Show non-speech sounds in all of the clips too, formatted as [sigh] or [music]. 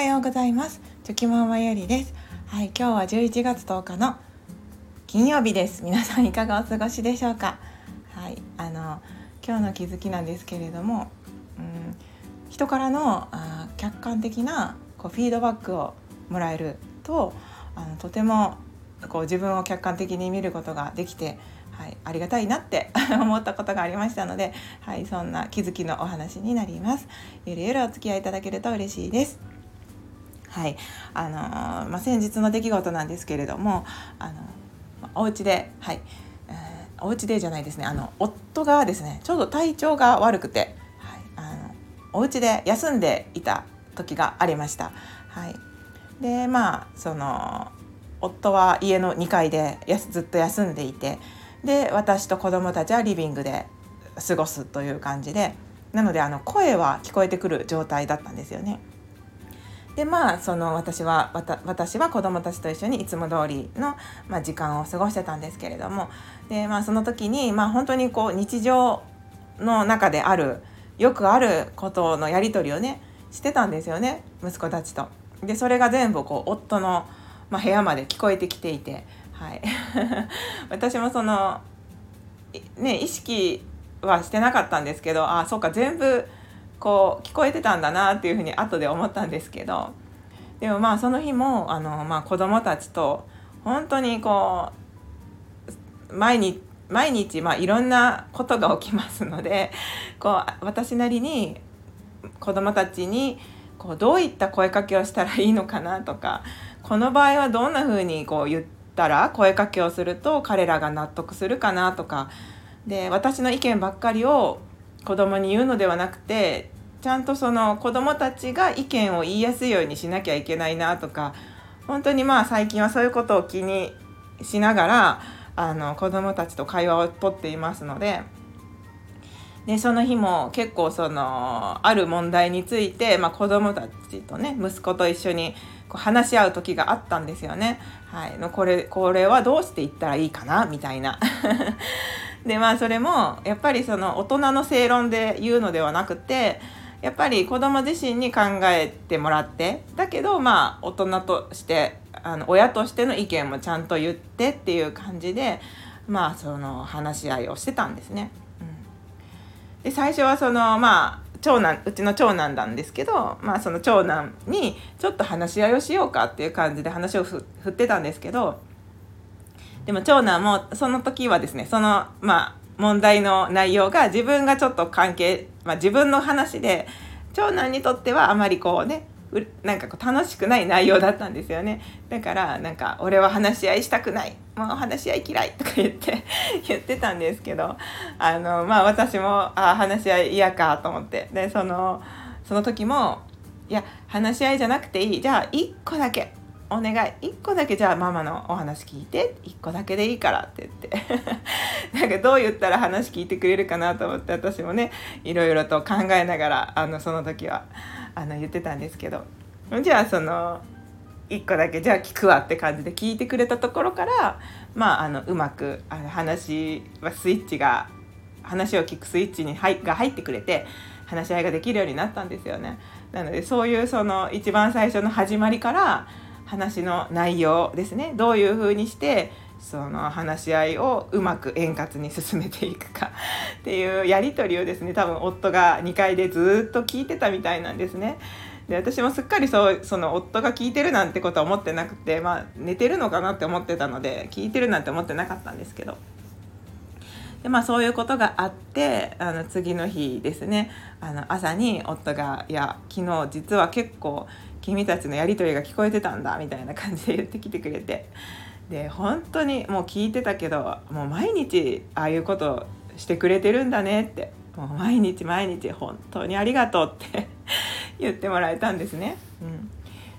はようございますチョキママよりですはい今日は11月10日の金曜日です皆さんいかがお過ごしでしょうか？はいあの今日の気づきなんですけれども、うん、人からのあ客観的なこうフィードバックをもらえるとあのとてもこう自分を客観的に見ることができてはい、ありがたいなって [laughs] 思ったことがありましたので、はい、そんな気づきのお話になります。ゆるゆるお付き合いいただけると嬉しいです。はい、あのー、まあ、先日の出来事なんですけれども、あのお家で、はい、えー、お家でじゃないですね、あの夫がですね、ちょうど体調が悪くて、はい、あのお家で休んでいた時がありました。はい、で、まあその夫は家の2階でやずっと休んでいて。で私と子供たちはリビングで過ごすという感じでなのであの声は聞こえてくる状態だったんですよね。でまあその私は私は子供たちと一緒にいつも通りの、まあ、時間を過ごしてたんですけれどもで、まあ、その時に、まあ、本当にこう日常の中であるよくあることのやり取りをねしてたんですよね息子たちと。でそれが全部こう夫の、まあ、部屋まで聞こえてきていてはい、[laughs] 私もそのね意識はしてなかったんですけどあそうか全部こう聞こえてたんだなっていうふうに後で思ったんですけどでもまあその日もあの、まあ、子供たちと本当にこう毎日毎日、まあ、いろんなことが起きますのでこう私なりに子供たちにこうどういった声かけをしたらいいのかなとかこの場合はどんなふうにこう言ったら声かけをすると彼らが納得するかなとかで私の意見ばっかりを子供に言うのではなくてちゃんとその子供たちが意見を言いやすいようにしなきゃいけないなとか本当にまあ最近はそういうことを気にしながらあの子供たちと会話をとっていますので。でその日も結構そのある問題について、まあ、子供たちとね息子と一緒にこう話し合う時があったんですよね。はい、これこれはどうしていったらいいかな？みたいな。でまあそれもやっぱりその大人の正論で言うのではなくてやっぱり子供自身に考えてもらってだけどまあ大人としてあの親としての意見もちゃんと言ってっていう感じでまあその話し合いをしてたんですね。うん、で最初はそのまあ長男うちの長男なんですけど、まあ、その長男にちょっと話し合いをしようかっていう感じで話を振ってたんですけどでも長男もその時はですねそのまあ問題の内容が自分がちょっと関係、まあ、自分の話で長男にとってはあまりこうねなんかこう楽しくない内容だったんですよね。だからなんか俺は話し合いしたくないもう話し合い嫌いとか言って [laughs] 言ってたんですけどあのまあ私もあ話し合い嫌かと思って。でそのその時もいや話し合いじゃなくていい。じゃあ1個だけ。お願い。1個だけじゃあママのお話聞いて。1個だけでいいからって言って。[laughs] なんかどう言ったら話聞いてくれるかなと思って私もねいろいろと考えながらあのその時はあの言ってたんですけど。じゃあその1個だけじゃあ聞くわって感じで聞いてくれたところからまああのうまくあの話はスイッチが話を聞くスイッチに入が入ってくれて話し合いができるようになったんですよね。なのでそういうその一番最初の始まりから話の内容ですね。どういうふうにしてその話し合いをうまく円滑に進めていくか。[laughs] っていうやり取りをですね多分夫が2階でずっと聞いてたみたいなんですね。で私もすっかりそうその夫が聞いてるなんてことは思ってなくて、まあ、寝てるのかなって思ってたので聞いてるなんて思ってなかったんですけど。で、まあ、そういうことがあってあの次の日ですね。あの朝に夫が「いや昨日実は結構君たちのやり取りが聞こえてたんだ」みたいな感じで言ってきてくれて。で本当にもう聞いてたけどもう毎日ああいうことしてくれてるんだねって。もう毎日毎日本当にありがとうって。[laughs] 言ってもらえたんですね。うん、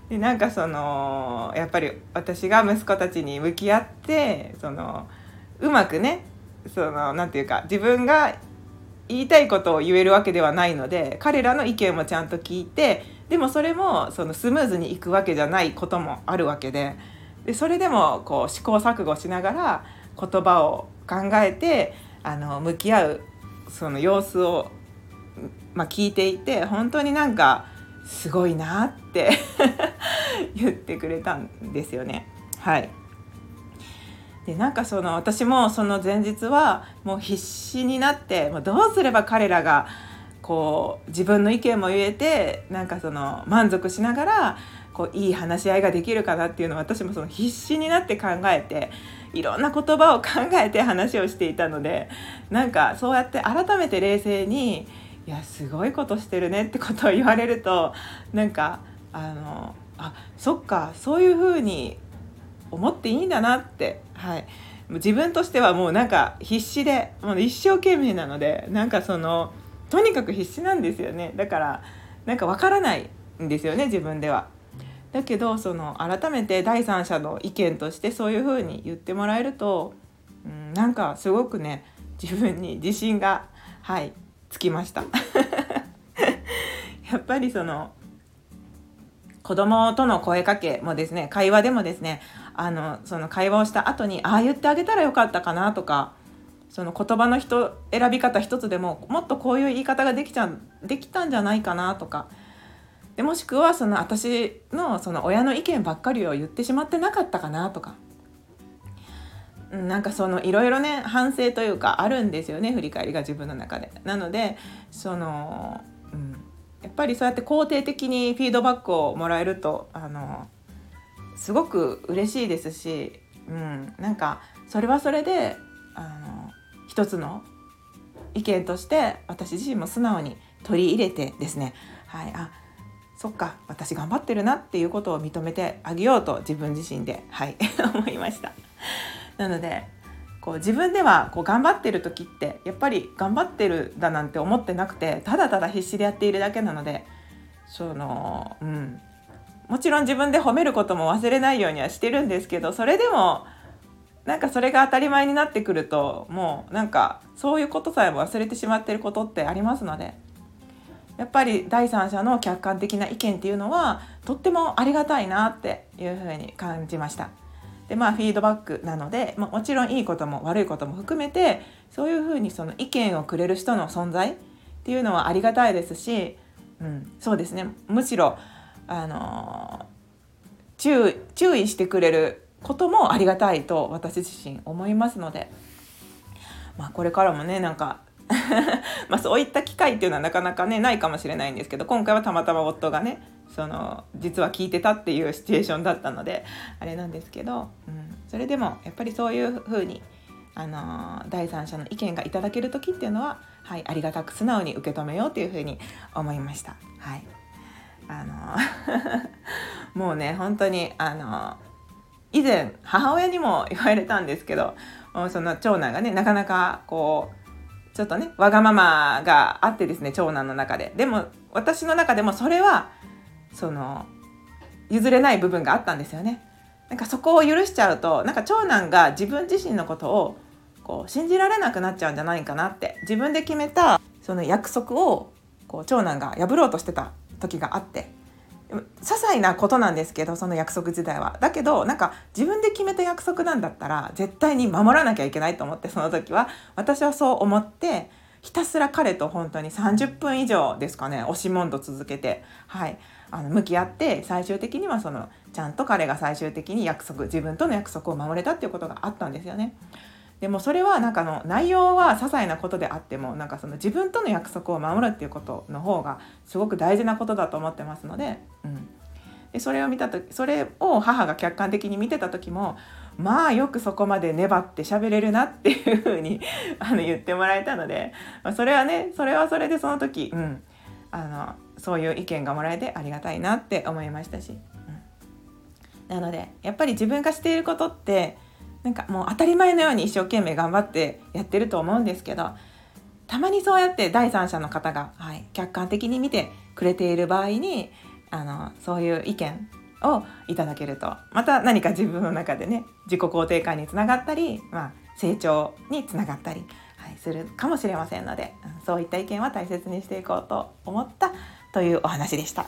でなんかそのやっぱり私が息子たちに向き合ってそのうまくねそのなていうか自分が言いたいことを言えるわけではないので彼らの意見もちゃんと聞いてでもそれもそのスムーズにいくわけじゃないこともあるわけででそれでもこう試行錯誤しながら言葉を考えてあの向き合うその様子を、まあ、聞いていて本当になんかすごいなって [laughs] 言ってくれたんですよね。はいでなんかその私もその前日はもう必死になってもうどうすれば彼らがこう自分の意見も言えてなんかその満足しながらこういい話し合いができるかなっていうのを私もその必死になって考えていろんな言葉を考えて [laughs] 話をしていたのでなんかそうやって改めて冷静に「いやすごいことしてるね」ってことを言われるとなんかあのあそっかそういうふうに思っていいんだなって、はい、自分としてはもうなんか必死でもう一生懸命なのでなんかそのとにかく必死なんですよねだからなんかわからないんですよね自分では。だけどその改めて第三者の意見としてそういうふうに言ってもらえると、うん、なんかすごくね自分に自信がはいつきました。[laughs] やっぱりその子供との声かけもですね会話でもですねあのその会話をした後にああ言ってあげたらよかったかなとかその言葉の人選び方一つでももっとこういう言い方ができちゃできたんじゃないかなとかでもしくはその私のその親の意見ばっかりを言ってしまってなかったかなとかなんかそのいろいろね反省というかあるんですよね振り返りが自分の中で。なのでその、うん、やっぱりそうやって肯定的にフィードバックをもらえるとあのすごく嬉しいですし、うん、なんかそれはそれであの一つの意見として私自身も素直に取り入れてですね、はい、あそっか私頑張ってるなっていうことを認めてあげようと自分自身で、はい、[laughs] 思いました。なのでこう自分ではこう頑張ってる時ってやっぱり頑張ってるだなんて思ってなくてただただ必死でやっているだけなのでそのうん。もちろん自分で褒めることも忘れないようにはしてるんですけどそれでもなんかそれが当たり前になってくるともうなんかそういうことさえも忘れてしまってることってありますのでやっぱり第三者の客観的な意見っていうのはとってもありがたいなっていうふうに感じました。でまあフィードバックなので、まあ、もちろんいいことも悪いことも含めてそういうふうにその意見をくれる人の存在っていうのはありがたいですし、うん、そうですねむしろあの注注意してくれることもありがたいと私自身思いますので、まあ、これからもねなんか [laughs] まそういった機会っていうのはなかなかねないかもしれないんですけど今回はたまたま夫がねその実は聞いてたっていうシチュエーションだったのであれなんですけど、うん、それでもやっぱりそういうふうに、あの第三者の意見がいただける時っていうのは、はい、ありがたく素直に受け止めようというふうに思いました。はい。あの [laughs] もうね本当にあの以前母親にも言われたんですけどその長男がねなかなかこうちょっとねわがままがあってですね長男の中で。でも私の中でもそれはその譲れない部分があったんですよね。なんかそこを許しちゃうとなんか長男が自分自身のことをこう信じられなくなっちゃうんじゃないかなって自分で決めたその約束をこう長男が破ろうとしてた時があって。些細なことなんですけどその約束自体は。だけどなんか自分で決めた約束なんだったら絶対に守らなきゃいけないと思ってその時は。私はそう思ってひたすら彼と本当に30分以上ですかね押し問答続けてはい。あの向き合って最終的にはそのちゃんと彼が最終的に約束自分との約束を守れたっていうことがあったんですよね。でもそれはなんかの内容は些細なことであってもなんかその自分との約束を守るっていうことの方がすごく大事なことだと思ってますので,、うん、でそれを見た時それを母が客観的に見てた時もまあよくそこまで粘って喋れるなっていうふうに [laughs] あの言ってもらえたので、まあ、それはねそれはそれでその時、うん、あのそういう意見がもらえてありがたいなって思いましたし、うん、なのでやっぱり自分がしていることってなんかもう当たり前のように一生懸命頑張ってやってると思うんですけどたまにそうやって第三者の方が、はい、客観的に見てくれている場合にあのそういう意見をいただけるとまた何か自分の中でね自己肯定感につながったり、まあ、成長につながったり、はい、するかもしれませんのでそういった意見は大切にしていこうと思ったというお話でした。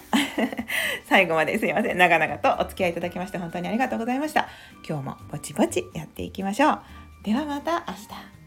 [laughs] 最後まですいません。長々とお付き合いいただきまして本当にありがとうございました。今日もぼちぼちやっていきましょう。ではまた明日。